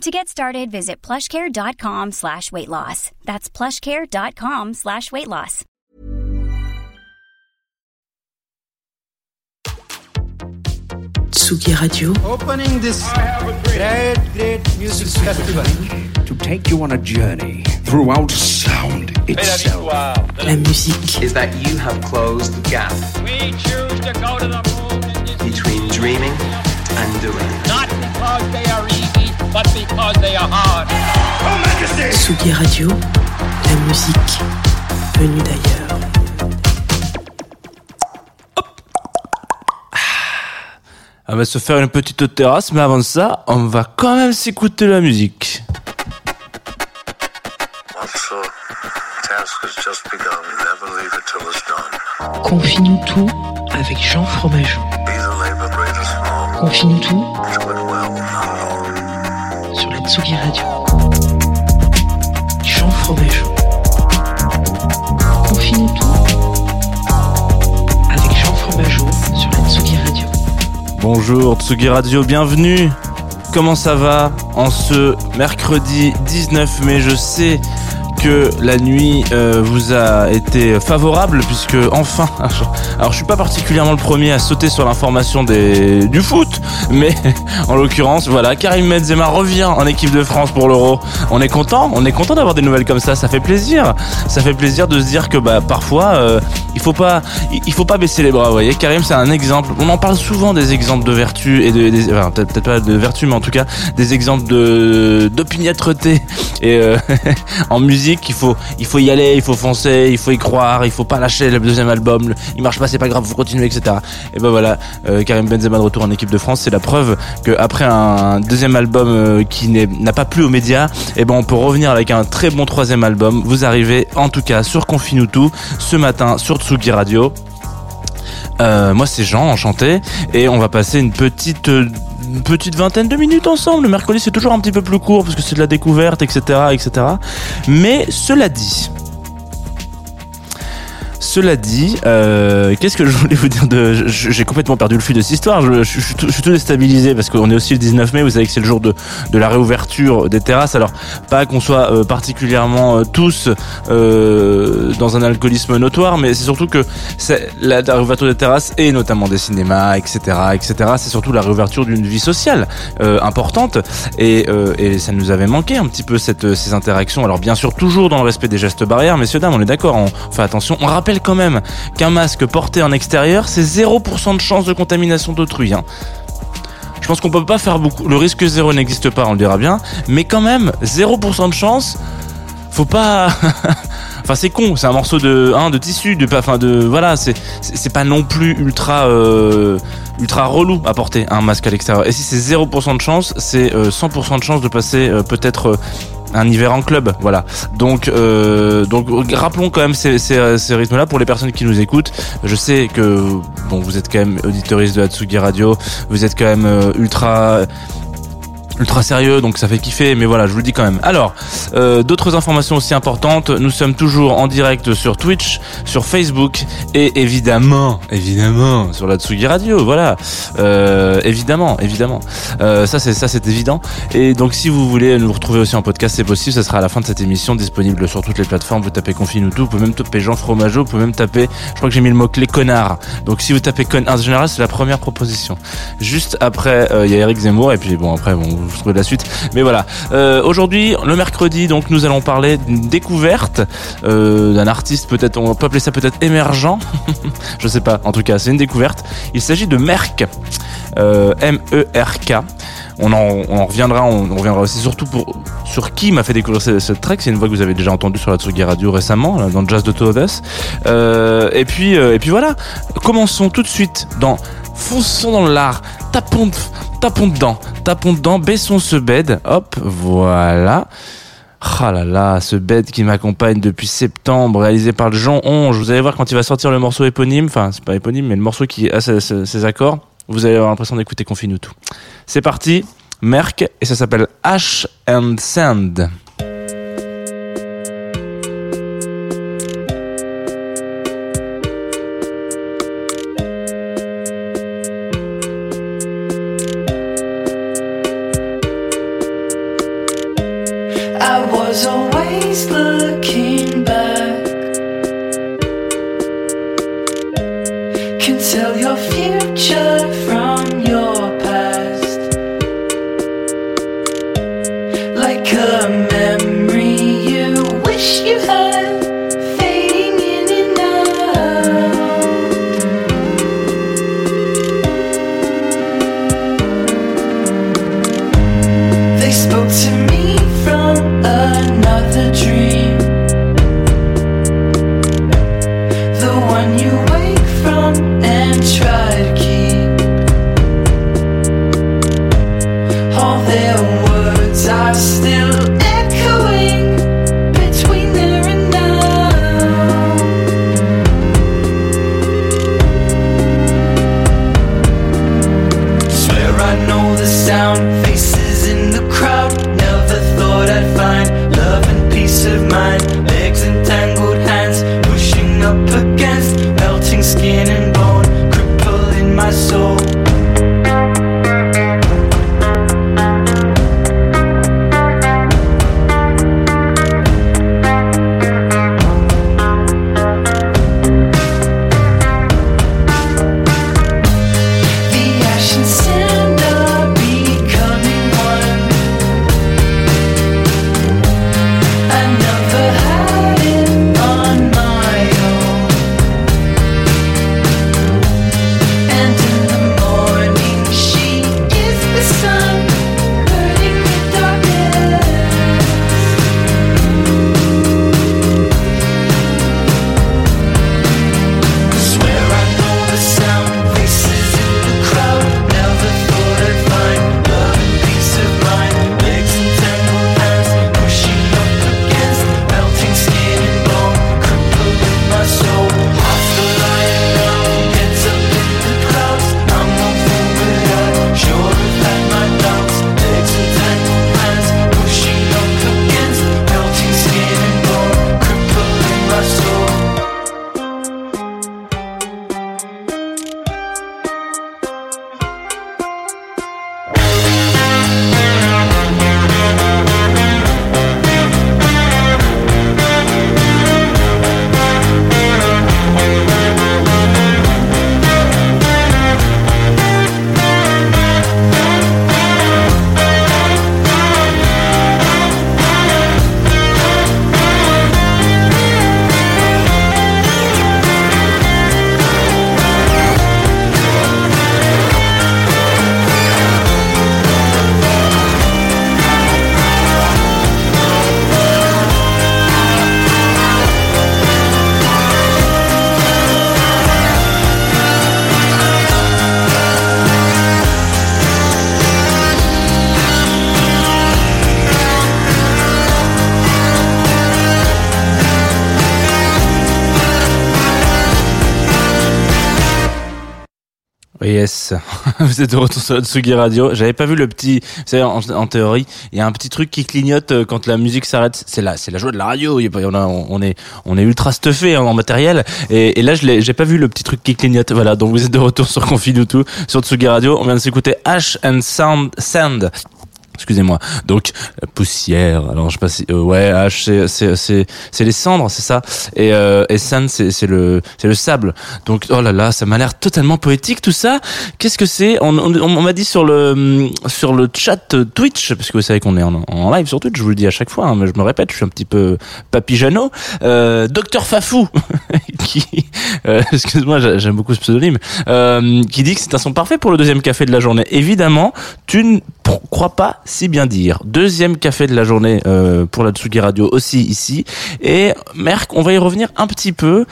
To get started, visit plushcare.com slash weight loss. That's plushcare.com slash weight loss. Tsugi Radio. Opening this great, great music festival. to take you on a journey throughout sound itself. La musique. is that you have closed the gap We choose to go to the moon between dreaming and doing. not because they are easy, but because they are hard. Tsugi Radio. La musique venue d'ailleurs. On va se faire une petite terrasse, mais avant ça, on va quand même s'écouter la musique. Confie-nous tout avec Jean Fromageau. Confie-nous tout sur la Tsugi Radio. Jean Fromageau. Confie-nous tout avec Jean Fromageau sur la Tsugi Radio. Bonjour Tsugi Radio, bienvenue. Comment ça va en ce mercredi 19 mai? Je sais que la nuit euh, vous a été favorable puisque enfin, alors je suis pas particulièrement le premier à sauter sur l'information des du foot, mais en l'occurrence voilà, Karim Benzema revient en équipe de France pour l'Euro. On est content, on est content d'avoir des nouvelles comme ça, ça fait plaisir. Ça fait plaisir de se dire que bah parfois euh, il faut pas il faut pas baisser les bras, vous voyez. Karim c'est un exemple. On en parle souvent des exemples de vertu et de des, enfin, peut-être peut-être pas de vertu mais en tout cas des exemples de d'opiniâtreté et euh, en musique il faut il faut y aller, il faut foncer, il faut y croire, il faut pas lâcher le deuxième album, il marche pas c'est pas grave, faut continuer etc. Et ben voilà, euh, Karim Benzema de retour en équipe de France, c'est la preuve que après un deuxième album euh, qui n'a pas plu aux médias, et ben on peut revenir avec un très bon troisième album. Vous arrivez en tout cas sur Confine tout ce matin sur Tsugi Radio. Euh, moi c'est Jean, enchanté, et on va passer une petite une petite vingtaine de minutes ensemble. Le mercredi c'est toujours un petit peu plus court parce que c'est de la découverte, etc., etc. Mais cela dit. Cela dit, euh, qu'est-ce que je voulais vous dire de J'ai complètement perdu le fil de cette histoire. Je, suis tout- déstabilisé parce qu'on est aussi le 19 mai. Vous savez que c'est le jour de, la réouverture des terrasses. Alors pas qu'on soit euh, particulièrement euh, tous dans un alcoolisme notoire, mais c'est surtout que la, réouverture des terrasses et notamment des cinémas, etc., etc. C'est surtout la réouverture d'une vie sociale importante et, ça nous avait manqué un petit peu ces interactions. Alors bien sûr toujours dans le respect des gestes barrières, messieurs dames, on est d'accord, on fait attention. On rappelle quand même qu'un masque porté en extérieur, c'est 0% de chance de contamination d'autrui. Hein. Je pense qu'on peut pas faire beaucoup. Le risque zéro n'existe pas, on le dira bien, mais quand même 0% de chance. Faut pas. Enfin, c'est con, c'est un morceau de, hein, de tissu, de, enfin, de, voilà, c'est, pas non plus ultra, euh, ultra relou à porter un masque à l'extérieur. Et si c'est 0% de chance, c'est euh, 100% de chance de passer euh, peut-être euh, un hiver en club, voilà. Donc, euh, donc rappelons quand même ces, ces, rythmes-là pour les personnes qui nous écoutent. Je sais que bon, vous êtes quand même auditoriste de Hatsugi Radio, vous êtes quand même euh, ultra ultra sérieux donc ça fait kiffer mais voilà je vous le dis quand même. Alors euh, d'autres informations aussi importantes nous sommes toujours en direct sur Twitch sur Facebook et évidemment évidemment sur la Tsugi Radio voilà. Euh, évidemment évidemment. Euh, ça c'est ça c'est évident. Et donc si vous voulez nous retrouver aussi en podcast c'est possible ça sera à la fin de cette émission disponible sur toutes les plateformes. Vous tapez Confine ou tout vous pouvez même taper Jean Fromageau vous pouvez même taper je crois que j'ai mis le mot clé connard. Donc si vous tapez connard en général c'est la première proposition. Juste après euh, il y a Eric Zemmour et puis bon après bon vous trouvez la suite. Mais voilà. Euh, aujourd'hui le mercredi donc nous allons parler d'une découverte euh, d'un artiste peut-être on peut appeler ça peut-être émergent. Je sais pas. En tout cas c'est une découverte. Il s'agit de Merck. Euh, M-E-R-K on en, reviendra, on, reviendra aussi surtout pour sur qui m'a fait découvrir ce, ce track. C'est une voix que vous avez déjà entendue sur la Tsugi Radio récemment, dans Jazz de Two. Euh, et puis, et puis voilà. Commençons tout de suite dans, fonçons dans l'art, tapons, tapons dedans, tapons dedans, baissons ce bed, hop, voilà. Ah là là, ce bête qui m'accompagne depuis septembre, réalisé par Jean Onge. Vous allez voir quand il va sortir le morceau éponyme, enfin c'est pas éponyme, mais le morceau qui a ses accords, vous allez avoir l'impression d'écouter Confine tout. C'est parti, Merck, et ça s'appelle Ash and Sand. Like a memory. You wish you had, Vous êtes de retour sur Tsugi Radio. J'avais pas vu le petit, vous savez, en, théorie, il y a un petit truc qui clignote euh, quand la musique s'arrête. C'est la, c'est la joie de la radio. On, est, ultra stuffé en matériel. Et, là, je j'ai pas vu le petit truc qui clignote. Voilà, donc vous êtes de retour sur Confine tout sur Tsugi Radio. On vient de s'écouter Ash and Sound Sand. Excusez-moi. Donc poussière. Alors je sais pas si euh, ouais H c'est c'est c'est c'est les cendres c'est ça et euh, et sand c'est c'est le c'est le sable. Donc oh là là ça m'a l'air totalement poétique tout ça. Qu'est-ce que c'est? On on, on m'a dit sur le sur le chat Twitch parce que vous savez qu'on est en, en live sur Twitch. Je vous le dis à chaque fois hein, mais je me répète je suis un petit peu papy Jeannot. Euh, Docteur Fafou qui euh, excuse-moi j'ai- j'aime beaucoup ce pseudonyme euh, qui dit que c'est un son parfait pour le deuxième café de la journée. Évidemment tu ne crois pas si bien dire. Deuxième café de la journée euh, pour la Tsugi Radio aussi ici. Et Merck, on va y revenir un petit peu.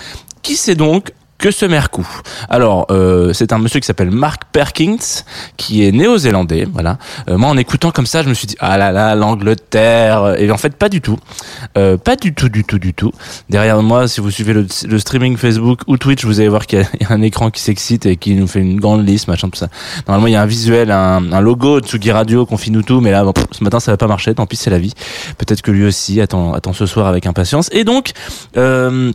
Qui c'est donc que se mercou. Alors, euh, c'est un monsieur qui s'appelle Mark Perkins, qui est néo-zélandais. Voilà. Euh, moi, en écoutant comme ça, je me suis dit ah là là, l'Angleterre. Et en fait, pas du tout, Euh, pas du tout, du tout, du tout. Derrière moi, si vous suivez le, streaming Facebook ou Twitch, vous allez voir qu'il y, a- un écran qui s'excite et qui nous fait une grande liste, machin, tout ça. Normalement, il y a un visuel, un, logo Tsugi Radio, tout, mais là, bon, ce matin, ça va pas marcher. Tant pis, c'est la vie. Peut-être que lui aussi attend, attend ce soir avec impatience. Et donc. Euh,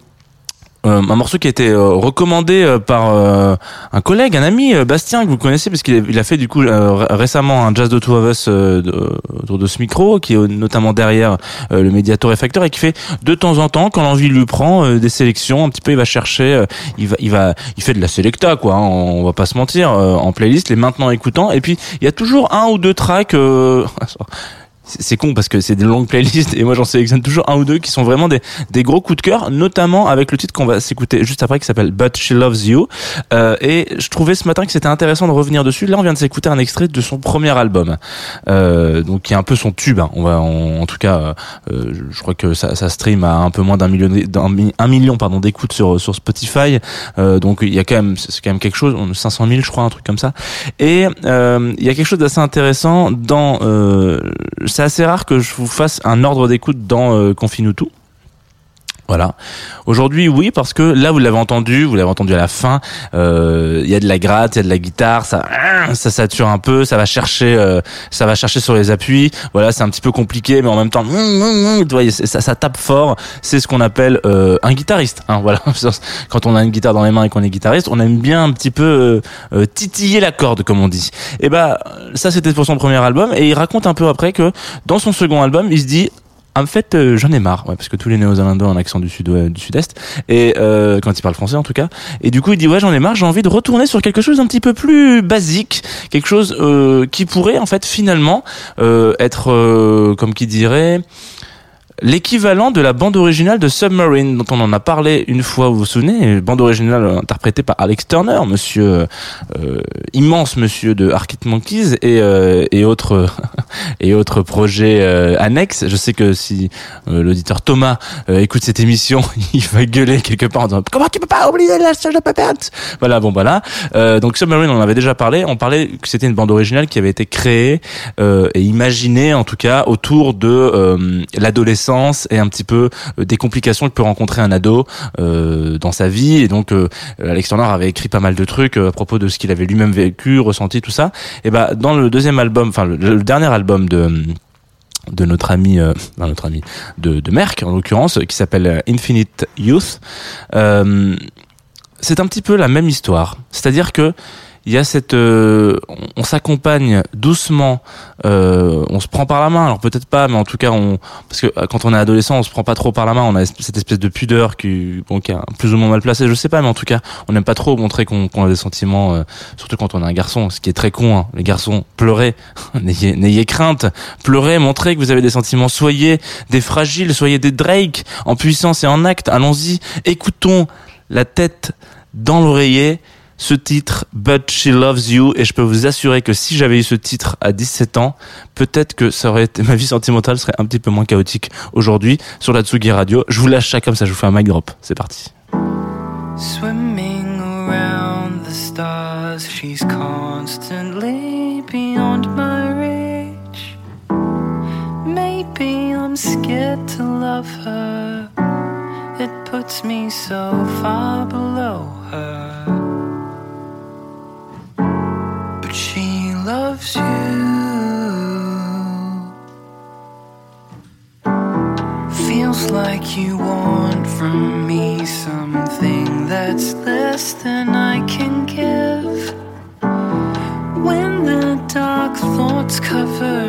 euh, un morceau qui a été euh, recommandé euh, par euh, un collègue, un ami, Bastien, que vous connaissez, parce qu'il a, fait du coup ré- récemment un Jazz de Two of Us autour de ce micro, qui est notamment derrière le Mediator Effector, et qui fait de temps en temps, quand l'envie lui prend, des sélections, un petit peu, il va chercher, il va, il va, il fait de la selecta, quoi, hein, on va pas se mentir, en playlist, les maintenant écoutants, et puis il y a toujours un ou deux tracks. euh, c'est con parce que c'est des longues playlists et moi j'en sélectionne toujours un ou deux qui sont vraiment des, des gros coups de cœur, notamment avec le titre qu'on va s'écouter juste après qui s'appelle But She Loves You. Euh, et je trouvais ce matin que c'était intéressant de revenir dessus. Là, on vient de s'écouter un extrait de son premier album, euh, donc qui est un peu son tube. hein. On va, en, en tout cas, euh, euh, je crois que ça, ça stream à un peu moins d'un million, d'un mi- un million pardon d'écoutes sur sur Spotify. Euh, donc il y a quand même, c'est quand même quelque chose, on- 500 000 je crois, un truc comme ça. Et euh, il y a quelque chose d'assez intéressant dans. C'est assez rare que je vous fasse un ordre d'écoute dans euh, Confine-nous tout. Voilà. Aujourd'hui, oui, parce que là, vous l'avez entendu, vous l'avez entendu à la fin. euh, Il y a de la gratte, il y a de la guitare, ça, ça sature un peu, ça va chercher, euh, ça va chercher sur les appuis. Voilà, c'est un petit peu compliqué, mais en même temps, vois, ça, ça tape fort. C'est ce qu'on appelle euh, un guitariste. Hein, voilà. Quand on a une guitare dans les mains et qu'on est guitariste, on aime bien un petit peu euh, euh, titiller la corde, comme on dit. Et ben, ça, c'était pour son premier album, et il raconte un peu après que dans son second album, il se dit en fait, euh, j'en ai marre, ouais, parce que tous les néo-zélandais ont un accent du sud du sud-est, et euh, quand ils parlent français en tout cas. Et du coup, il dit ouais, j'en ai marre, j'ai envie de retourner sur quelque chose d'un petit peu plus basique, quelque chose euh, qui pourrait en fait finalement euh, être, euh, comme qui dirait, l'équivalent de la bande originale de Submarine dont on en a parlé une fois, vous vous souvenez, bande originale interprétée par Alex Turner, monsieur euh, immense monsieur de Arctic Monkeys et euh, et autres et autres projets euh, annexes. Je sais que si euh, l'auditeur Thomas euh, écoute cette émission, il va gueuler quelque part en disant comment tu peux pas oublier la Sgt Peppermint Voilà, bon voilà. Euh, donc Submarine, on en avait déjà parlé. On parlait que c'était une bande originale qui avait été créée et imaginée en tout cas autour de euh, et un petit peu euh, des complications que peut rencontrer un ado euh, dans sa vie. Et donc euh, Alex Turner avait écrit pas mal de trucs à propos de ce qu'il avait lui-même vécu, ressenti, tout ça. Et ben dans le deuxième album, enfin le, dernier album de de notre ami, euh, notre ami de, de Merck en l'occurrence, qui s'appelle Infinite Youth. C'est un petit peu la même histoire. C'est-à-dire que il y a cette, euh, on, s'accompagne doucement, euh, on se prend par la main. Alors peut-être pas, mais en tout cas, on, parce que euh, quand on est adolescent, on se prend pas trop par la main. On a cette espèce de pudeur qui, bon, qui est plus ou moins mal placée. Je sais pas, mais en tout cas, on n'aime pas trop montrer qu'on a des sentiments, euh, surtout quand on est un garçon. Ce qui est très con, hein. les garçons, pleurez, n'ayez n'ayez crainte, pleurez, montrez que vous avez des sentiments. Soyez des fragiles, soyez des Drake en puissance et en acte. Allons-y, écoutons la tête dans l'oreiller ce titre But She Loves You et je peux vous assurer que si j'avais eu ce titre à 17 ans, peut-être que ça aurait été ma vie sentimentale serait un petit peu moins chaotique aujourd'hui sur la Tsugi Radio. Je vous lâche ça comme ça, je vous fais un mic drop. C'est parti. Swimming around the stars, she's constantly beyond my reach. Maybe I'm scared to love her, it puts me so far below her. She loves you. Feels like you want from me something that's less than I can give. When the dark thoughts cover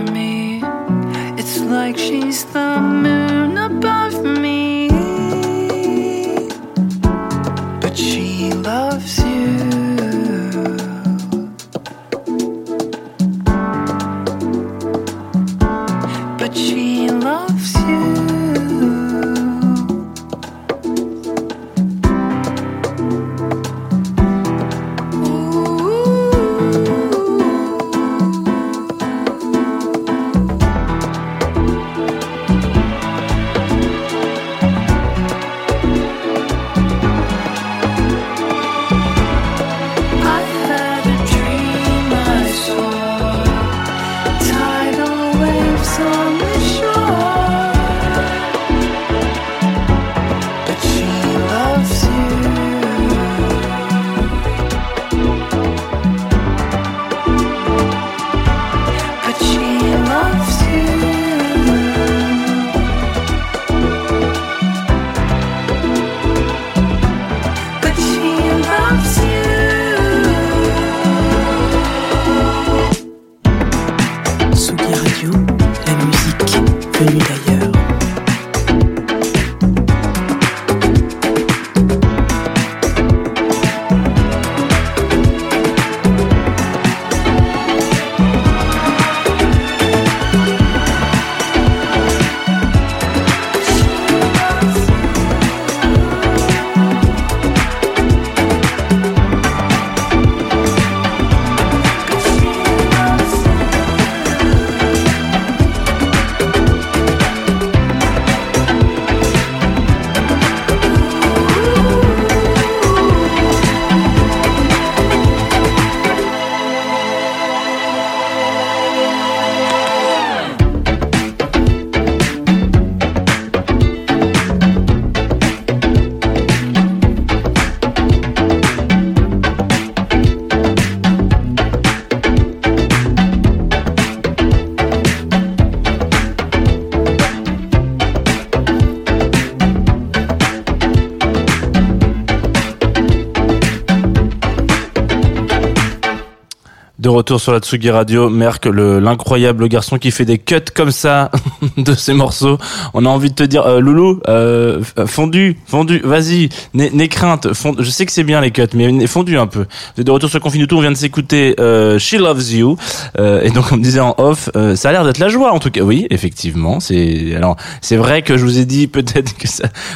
retour sur la Tsugi Radio, Merck, le- l'incroyable garçon qui fait des cuts comme ça de ses morceaux. On a envie de te dire, euh, Loulou, euh, fondu, fondu, vas-y, n'aie crainte. fond- je sais que c'est bien les cuts, mais fondu un peu. De retour sur Confine on vient de s'écouter euh, She Loves You. Euh, et donc on me disait en off, ça a l'air d'être la joie en tout cas. Oui, effectivement. C'est alors c'est vrai que je vous ai dit peut-être que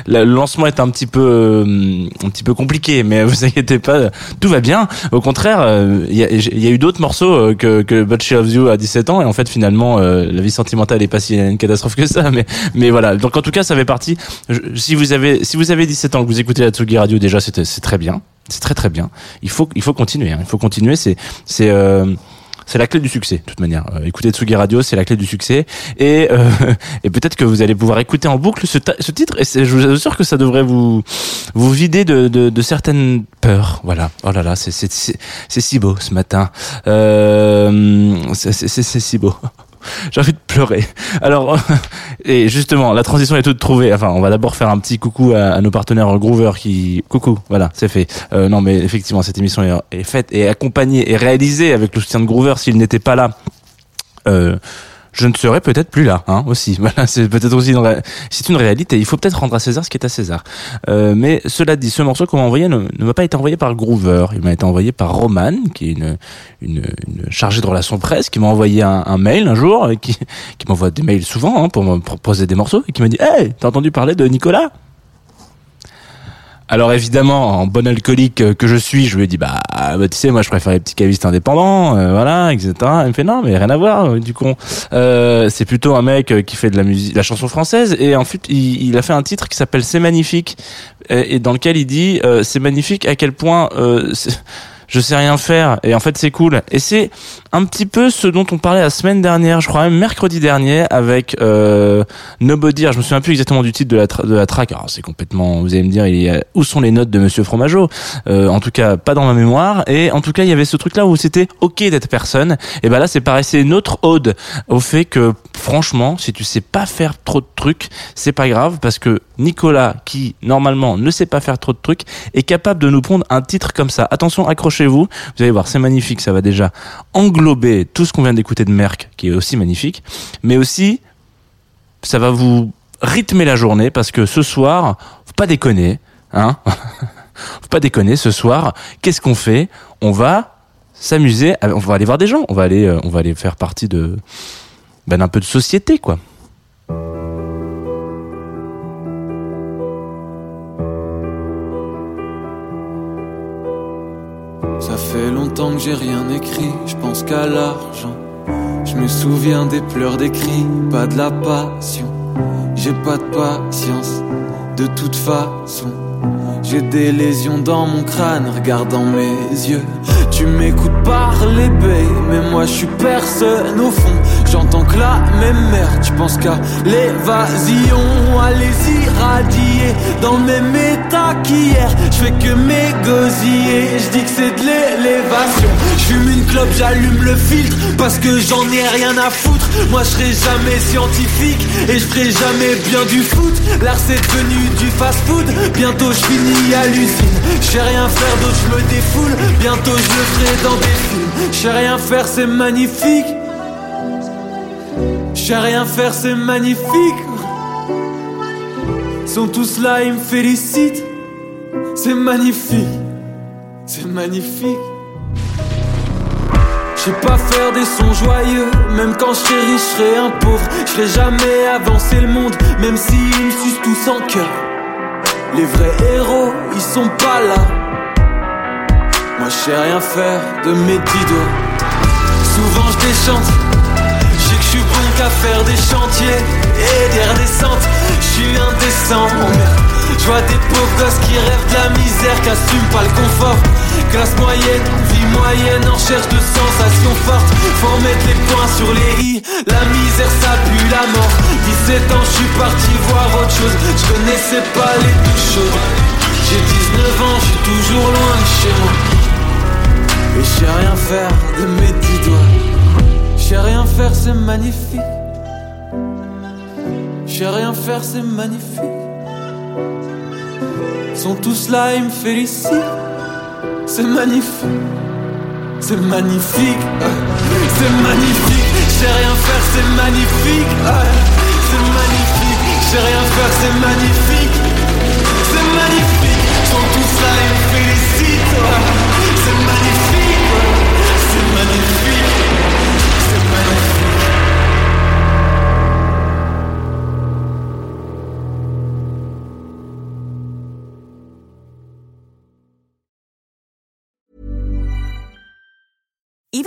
le lancement est un petit peu un petit peu compliqué, mais vous inquiétez pas, tout va bien. Au contraire, il y a eu d'autres morceaux euh, que, que But She Loves You à 17 ans et en fait finalement euh, la vie sentimentale est pas si une catastrophe que ça mais mais voilà. Donc en tout cas ça fait partie si vous avez si vous avez 17 ans que vous écoutez la Tsugi Radio déjà c'est très bien. C'est très très bien. Il faut il faut continuer hein. il faut continuer. C'est c'est euh, c'est la clé du succès, de toute manière. Euh, écouter Tsugi Radio, c'est la clé du succès. Et, euh, et peut-être que vous allez pouvoir écouter en boucle ce, ce titre. Et je vous assure que ça devrait vous, vous vider de, de, de certaines peurs. Voilà. Oh là là, c'est, si beau ce matin. Euh, c'est si beau. J'ai envie de pleurer. Alors, et justement, la transition est toute trouvée. Enfin, on va d'abord faire un petit coucou à, nos partenaires Groover qui, coucou, voilà, c'est fait. Euh, non, mais effectivement, cette émission est, est faite et accompagnée et réalisée avec le soutien de Groover. S'il n'était pas là, euh, je ne serais peut-être plus là, hein, aussi. Voilà, c'est peut-être aussi c'est une réalité. Il faut peut-être rendre à César ce qui est à César. Euh, mais cela dit, ce morceau qu'on m'a envoyé ne, ne m'a pas été envoyé par Groover. Il m'a été envoyé par Roman, qui est une, une, une chargée de relations presse, qui m'a envoyé un, un mail un jour, et qui, qui m'envoie des mails souvent hein, pour me proposer des morceaux, et qui m'a dit Hey, t'as entendu parler de Nicolas? Alors évidemment, en bon alcoolique euh, que je suis, je lui ai dit bah, bah, tu sais moi je préfère les petits cavistes indépendants, euh, voilà, etc. Il me fait non mais rien à voir euh, du con. C'est plutôt un mec qui fait de la musique, la chanson française et en fait il, a fait un titre qui s'appelle C'est magnifique et, dans lequel il dit c'est magnifique à quel point je sais rien faire et en fait c'est cool. Et c'est un petit peu ce dont on parlait la semaine dernière je crois même mercredi dernier avec euh, Nobody. Je me souviens plus exactement du titre de la, de la track. C'est complètement vous allez me dire il a- où sont les notes de Monsieur Fromageau? Euh, en tout cas pas dans ma mémoire. Et en tout cas il y avait ce truc là où c'était ok d'être personne. Et ben là c'est pareil c'est une autre ode au fait que franchement si tu sais pas faire trop de trucs c'est pas grave parce que Nicolas qui normalement ne sait pas faire trop de trucs est capable de nous pondre un titre comme ça. Attention accrochez-vous vous allez voir c'est magnifique ça va déjà englober tout ce qu'on vient d'écouter de Merck qui est aussi magnifique mais aussi ça va vous rythmer la journée parce que ce soir, pas déconner, hein. pas déconner, ce soir, qu'est-ce qu'on fait? On va s'amuser, on va aller voir des gens, on va aller, euh, on va aller faire partie de, ben, d'un peu de société, quoi. Longtemps que j'ai rien écrit, je pense qu'à l'argent. Je me souviens des pleurs, des cris, pas de la passion. J'ai pas de patience, de toute façon. J'ai des lésions dans mon crâne, regarde dans mes yeux. Tu m'écoutes parler, babe, mais moi je suis personne au fond. J'entends que la même merde, je pense qu'à l'évasion. Allez-y, radier dans le même état qu'hier. Je fais que m'égosiller, je dis que c'est de l'élévation. Je fume une clope, j'allume le filtre parce que j'en ai rien à foutre. Moi je serai jamais scientifique et je ferai jamais bien du foot. L'art c'est devenu du fast food. Bientôt je finis sais rien faire d'autre, je me défoule. Bientôt je le ferai dans des films. Je sais rien faire, c'est magnifique. Je sais rien faire, c'est magnifique. Ils sont tous là, ils me félicitent. C'est magnifique. C'est magnifique. Je sais pas faire des sons joyeux, même quand je serai riche, je serai un pauvre. Je jamais avancer le monde, même s'ils me sucent tous en cœur. Les vrais héros, ils sont pas là. Moi je sais rien faire de mes dix. Souvent je déchante, je que je suis bon qu'à faire des chantiers et des redescentes. Je suis indécent. Je vois des pauvres gosses qui rêvent de la misère, qui assument pas le confort. Classe moyenne, vie moyenne en recherche de sensations fortes. Faut mettre les points sur les i. La misère, ça pue la mort. 17 ans, je suis parti voir autre chose. Je connaissais pas les douches chaudes. J'ai 19 ans, je suis toujours loin de chez moi. Et je rien faire de mes dix doigts. Je rien faire, c'est magnifique. Je sais rien faire, c'est magnifique. Ils sont tous là, ils me félicitent. C'est magnifique. c'est magnifique, c'est magnifique. Je sais rien faire, c'est magnifique, c'est magnifique. Je sais rien faire, c'est magnifique,